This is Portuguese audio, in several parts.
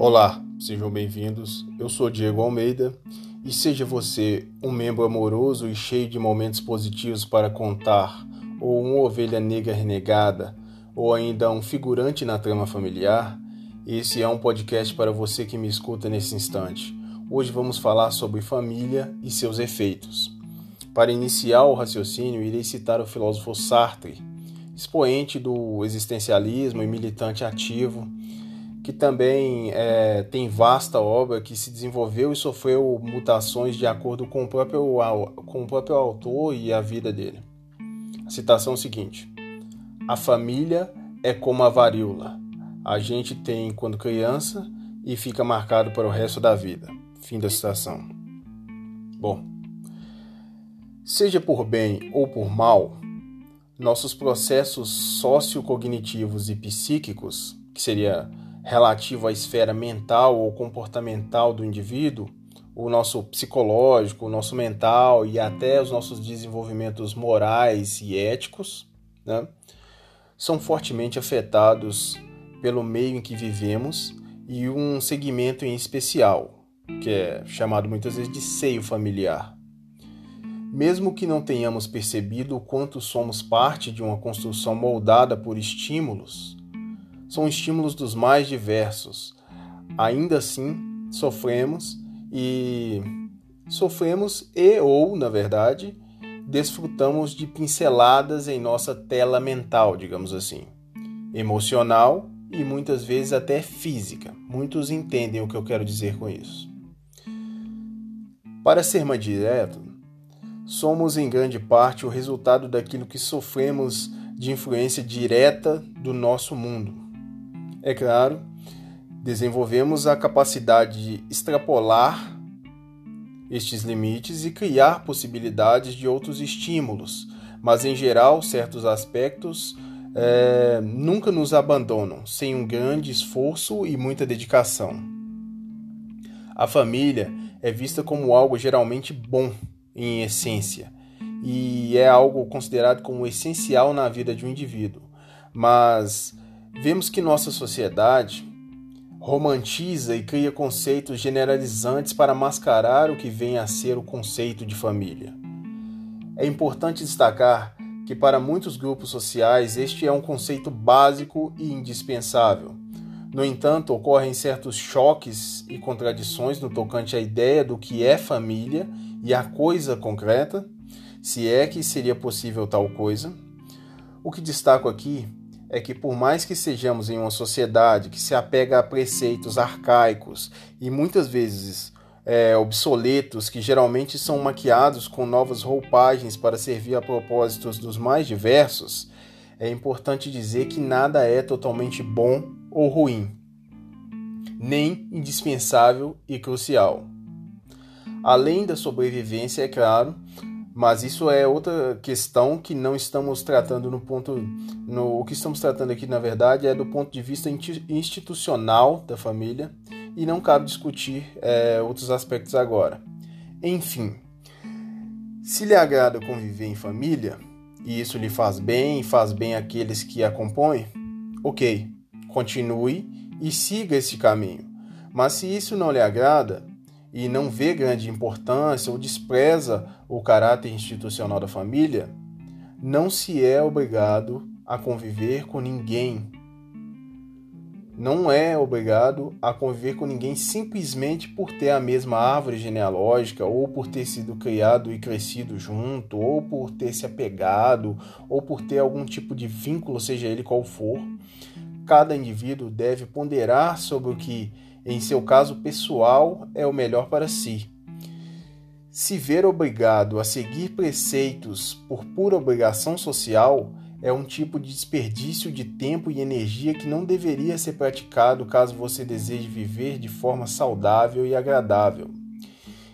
Olá, sejam bem-vindos. Eu sou Diego Almeida e seja você um membro amoroso e cheio de momentos positivos para contar, ou uma ovelha negra renegada, ou ainda um figurante na trama familiar, esse é um podcast para você que me escuta nesse instante. Hoje vamos falar sobre família e seus efeitos. Para iniciar o raciocínio, irei citar o filósofo Sartre, expoente do existencialismo e militante ativo que também é, tem vasta obra que se desenvolveu e sofreu mutações de acordo com o próprio, com o próprio autor e a vida dele. A citação é seguinte: A família é como a varíola. A gente tem quando criança e fica marcado para o resto da vida. Fim da citação. Bom, seja por bem ou por mal, nossos processos sociocognitivos e psíquicos, que seria relativo à esfera mental ou comportamental do indivíduo, o nosso psicológico, o nosso mental e até os nossos desenvolvimentos morais e éticos, né, são fortemente afetados pelo meio em que vivemos e um segmento em especial, que é chamado muitas vezes de seio familiar. Mesmo que não tenhamos percebido o quanto somos parte de uma construção moldada por estímulos, são estímulos dos mais diversos. Ainda assim, sofremos e sofremos e ou, na verdade, desfrutamos de pinceladas em nossa tela mental, digamos assim, emocional e muitas vezes até física. Muitos entendem o que eu quero dizer com isso. Para ser mais direto, somos em grande parte o resultado daquilo que sofremos de influência direta do nosso mundo é claro, desenvolvemos a capacidade de extrapolar estes limites e criar possibilidades de outros estímulos, mas em geral, certos aspectos é, nunca nos abandonam sem um grande esforço e muita dedicação. A família é vista como algo geralmente bom em essência e é algo considerado como essencial na vida de um indivíduo, mas Vemos que nossa sociedade romantiza e cria conceitos generalizantes para mascarar o que vem a ser o conceito de família. É importante destacar que, para muitos grupos sociais, este é um conceito básico e indispensável. No entanto, ocorrem certos choques e contradições no tocante à ideia do que é família e a coisa concreta, se é que seria possível tal coisa. O que destaco aqui é que, por mais que sejamos em uma sociedade que se apega a preceitos arcaicos e muitas vezes é, obsoletos, que geralmente são maquiados com novas roupagens para servir a propósitos dos mais diversos, é importante dizer que nada é totalmente bom ou ruim, nem indispensável e crucial. Além da sobrevivência, é claro, mas isso é outra questão que não estamos tratando no ponto. No, o que estamos tratando aqui, na verdade, é do ponto de vista institucional da família e não cabe discutir é, outros aspectos agora. Enfim, se lhe agrada conviver em família e isso lhe faz bem e faz bem àqueles que a compõem, ok, continue e siga esse caminho. Mas se isso não lhe agrada, e não vê grande importância ou despreza o caráter institucional da família, não se é obrigado a conviver com ninguém. Não é obrigado a conviver com ninguém simplesmente por ter a mesma árvore genealógica, ou por ter sido criado e crescido junto, ou por ter se apegado, ou por ter algum tipo de vínculo, seja ele qual for. Cada indivíduo deve ponderar sobre o que em seu caso pessoal, é o melhor para si. Se ver obrigado a seguir preceitos por pura obrigação social é um tipo de desperdício de tempo e energia que não deveria ser praticado caso você deseje viver de forma saudável e agradável.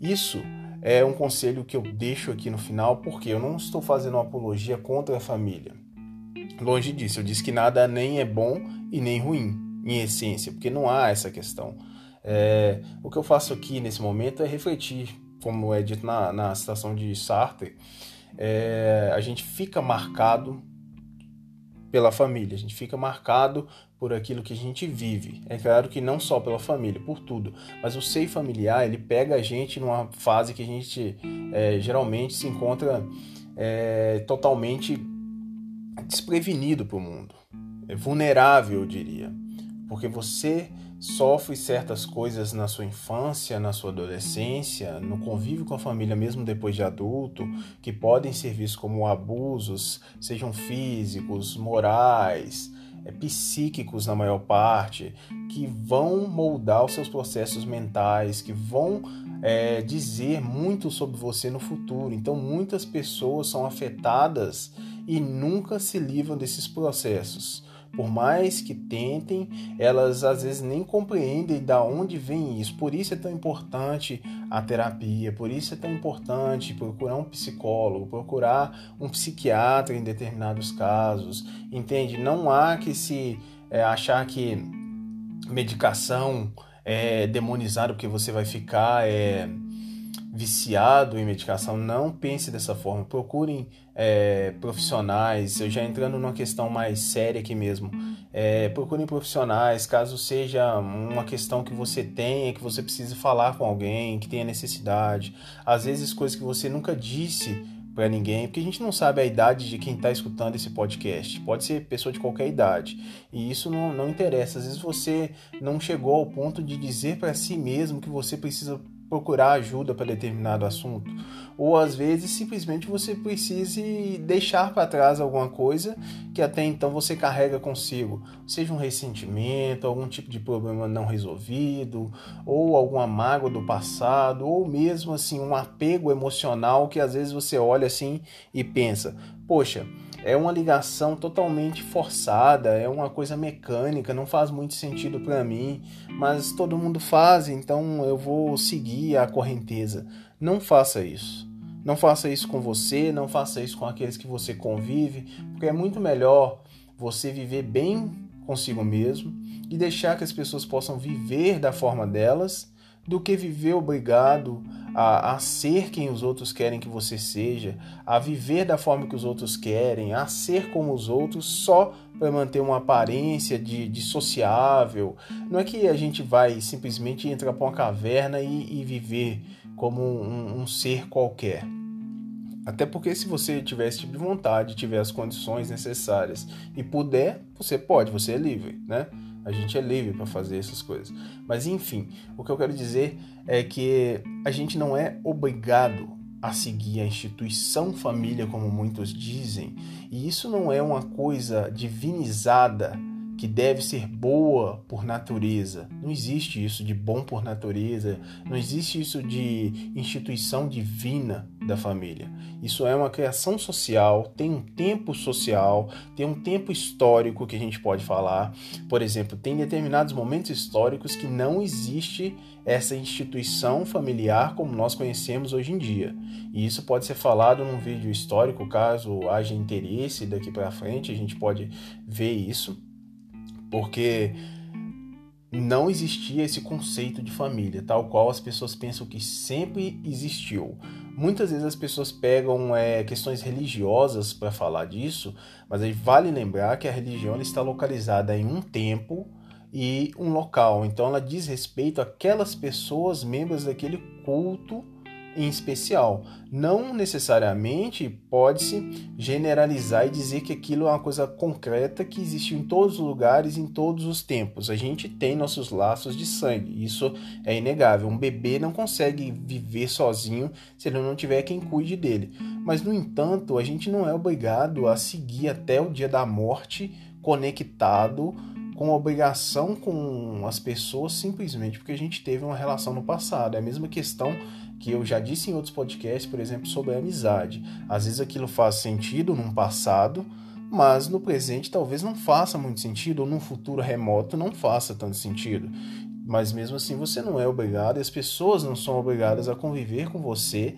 Isso é um conselho que eu deixo aqui no final porque eu não estou fazendo uma apologia contra a família. Longe disso, eu disse que nada nem é bom e nem ruim em essência, porque não há essa questão. É, o que eu faço aqui nesse momento é refletir, como é dito na, na citação de Sartre, é, a gente fica marcado pela família, a gente fica marcado por aquilo que a gente vive. É claro que não só pela família, por tudo. Mas o seio familiar, ele pega a gente numa fase que a gente é, geralmente se encontra é, totalmente desprevenido para o mundo. É vulnerável, eu diria. Porque você sofre certas coisas na sua infância, na sua adolescência, no convívio com a família, mesmo depois de adulto, que podem ser vistos como abusos, sejam físicos, morais, é, psíquicos na maior parte, que vão moldar os seus processos mentais, que vão é, dizer muito sobre você no futuro. Então, muitas pessoas são afetadas e nunca se livram desses processos. Por mais que tentem, elas às vezes nem compreendem da onde vem isso. Por isso é tão importante a terapia, por isso é tão importante procurar um psicólogo, procurar um psiquiatra em determinados casos. Entende? Não há que se é, achar que medicação é demonizado porque você vai ficar é, viciado em medicação, não pense dessa forma. Procurem é, profissionais. Eu já entrando numa questão mais séria aqui mesmo. É, procurem profissionais, caso seja uma questão que você tenha, que você precise falar com alguém, que tenha necessidade. Às vezes coisas que você nunca disse para ninguém, porque a gente não sabe a idade de quem está escutando esse podcast. Pode ser pessoa de qualquer idade. E isso não, não interessa. Às vezes você não chegou ao ponto de dizer para si mesmo que você precisa procurar ajuda para determinado assunto, ou às vezes simplesmente você precise deixar para trás alguma coisa que até então você carrega consigo, seja um ressentimento, algum tipo de problema não resolvido, ou alguma mágoa do passado, ou mesmo assim um apego emocional que às vezes você olha assim e pensa: "Poxa, é uma ligação totalmente forçada, é uma coisa mecânica, não faz muito sentido para mim, mas todo mundo faz, então eu vou seguir a correnteza. Não faça isso. Não faça isso com você, não faça isso com aqueles que você convive, porque é muito melhor você viver bem consigo mesmo e deixar que as pessoas possam viver da forma delas do que viver obrigado a, a, ser quem os outros querem que você seja, a viver da forma que os outros querem, a ser como os outros só para manter uma aparência de, de, sociável. Não é que a gente vai simplesmente entrar para uma caverna e, e viver como um, um ser qualquer. Até porque se você tiver esse tipo de vontade, tiver as condições necessárias e puder, você pode, você é livre, né? A gente é livre para fazer essas coisas. Mas enfim, o que eu quero dizer é que a gente não é obrigado a seguir a instituição família, como muitos dizem, e isso não é uma coisa divinizada que deve ser boa por natureza. Não existe isso de bom por natureza, não existe isso de instituição divina da família. Isso é uma criação social, tem um tempo social, tem um tempo histórico que a gente pode falar. Por exemplo, tem determinados momentos históricos que não existe essa instituição familiar como nós conhecemos hoje em dia. E isso pode ser falado num vídeo histórico, caso haja interesse daqui para frente, a gente pode ver isso porque não existia esse conceito de família, tal qual as pessoas pensam que sempre existiu. Muitas vezes as pessoas pegam é, questões religiosas para falar disso, mas aí vale lembrar que a religião está localizada em um tempo e um local, então ela diz respeito àquelas pessoas membros daquele culto em especial. Não necessariamente pode-se generalizar e dizer que aquilo é uma coisa concreta que existe em todos os lugares, em todos os tempos. A gente tem nossos laços de sangue, isso é inegável. Um bebê não consegue viver sozinho se ele não tiver quem cuide dele. Mas, no entanto, a gente não é obrigado a seguir até o dia da morte conectado com obrigação com as pessoas simplesmente porque a gente teve uma relação no passado. É a mesma questão que eu já disse em outros podcasts, por exemplo, sobre a amizade. Às vezes aquilo faz sentido num passado, mas no presente talvez não faça muito sentido, ou num futuro remoto não faça tanto sentido. Mas mesmo assim você não é obrigado, e as pessoas não são obrigadas a conviver com você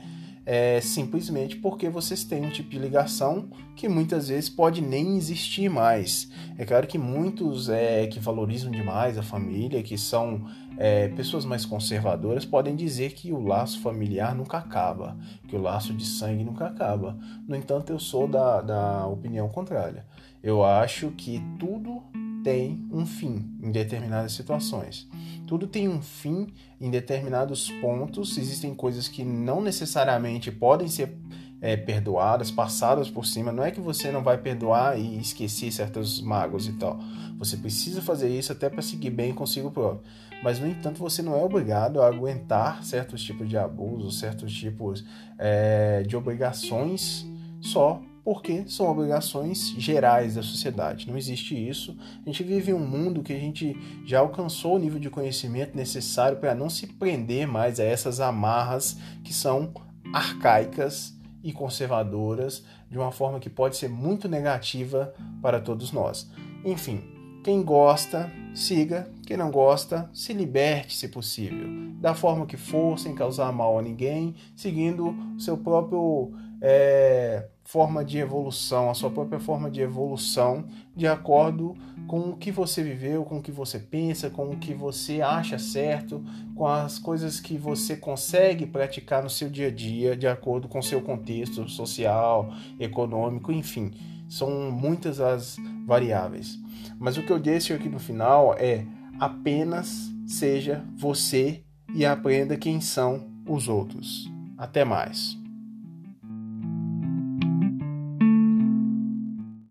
é, simplesmente porque vocês têm um tipo de ligação que muitas vezes pode nem existir mais. É claro que muitos é, que valorizam demais a família, que são é, pessoas mais conservadoras, podem dizer que o laço familiar nunca acaba, que o laço de sangue nunca acaba. No entanto, eu sou da, da opinião contrária. Eu acho que tudo tem um fim em determinadas situações. Tudo tem um fim em determinados pontos. Existem coisas que não necessariamente podem ser é, perdoadas, passadas por cima. Não é que você não vai perdoar e esquecer certos magos e tal. Você precisa fazer isso até para seguir bem consigo próprio. Mas, no entanto, você não é obrigado a aguentar certos tipos de abusos, certos tipos é, de obrigações só porque são obrigações gerais da sociedade. Não existe isso. A gente vive em um mundo que a gente já alcançou o nível de conhecimento necessário para não se prender mais a essas amarras que são arcaicas e conservadoras de uma forma que pode ser muito negativa para todos nós. Enfim, quem gosta, siga. Quem não gosta, se liberte se possível. Da forma que for, sem causar mal a ninguém, seguindo o seu próprio é, forma de evolução, a sua própria forma de evolução, de acordo com o que você viveu, com o que você pensa, com o que você acha certo, com as coisas que você consegue praticar no seu dia a dia, de acordo com o seu contexto social, econômico, enfim. São muitas as variáveis. Mas o que eu deixo aqui no final é apenas seja você e aprenda quem são os outros. Até mais.